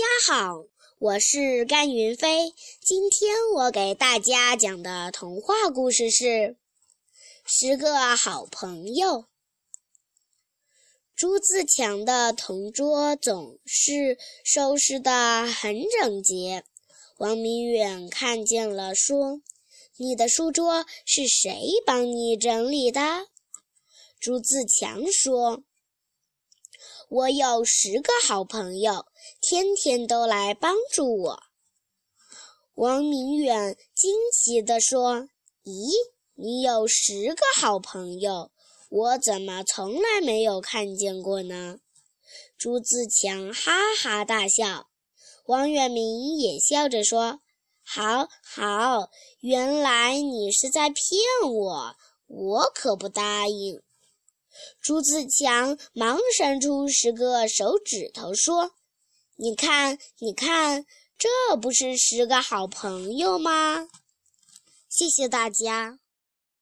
家好，我是甘云飞。今天我给大家讲的童话故事是《十个好朋友》。朱自强的同桌总是收拾得很整洁。王明远看见了，说：“你的书桌是谁帮你整理的？”朱自强说。我有十个好朋友，天天都来帮助我。王明远惊奇地说：“咦，你有十个好朋友，我怎么从来没有看见过呢？”朱自强哈哈大笑，王远明也笑着说：“好好，原来你是在骗我，我可不答应。”朱自强忙伸出十个手指头，说：“你看，你看，这不是十个好朋友吗？”谢谢大家。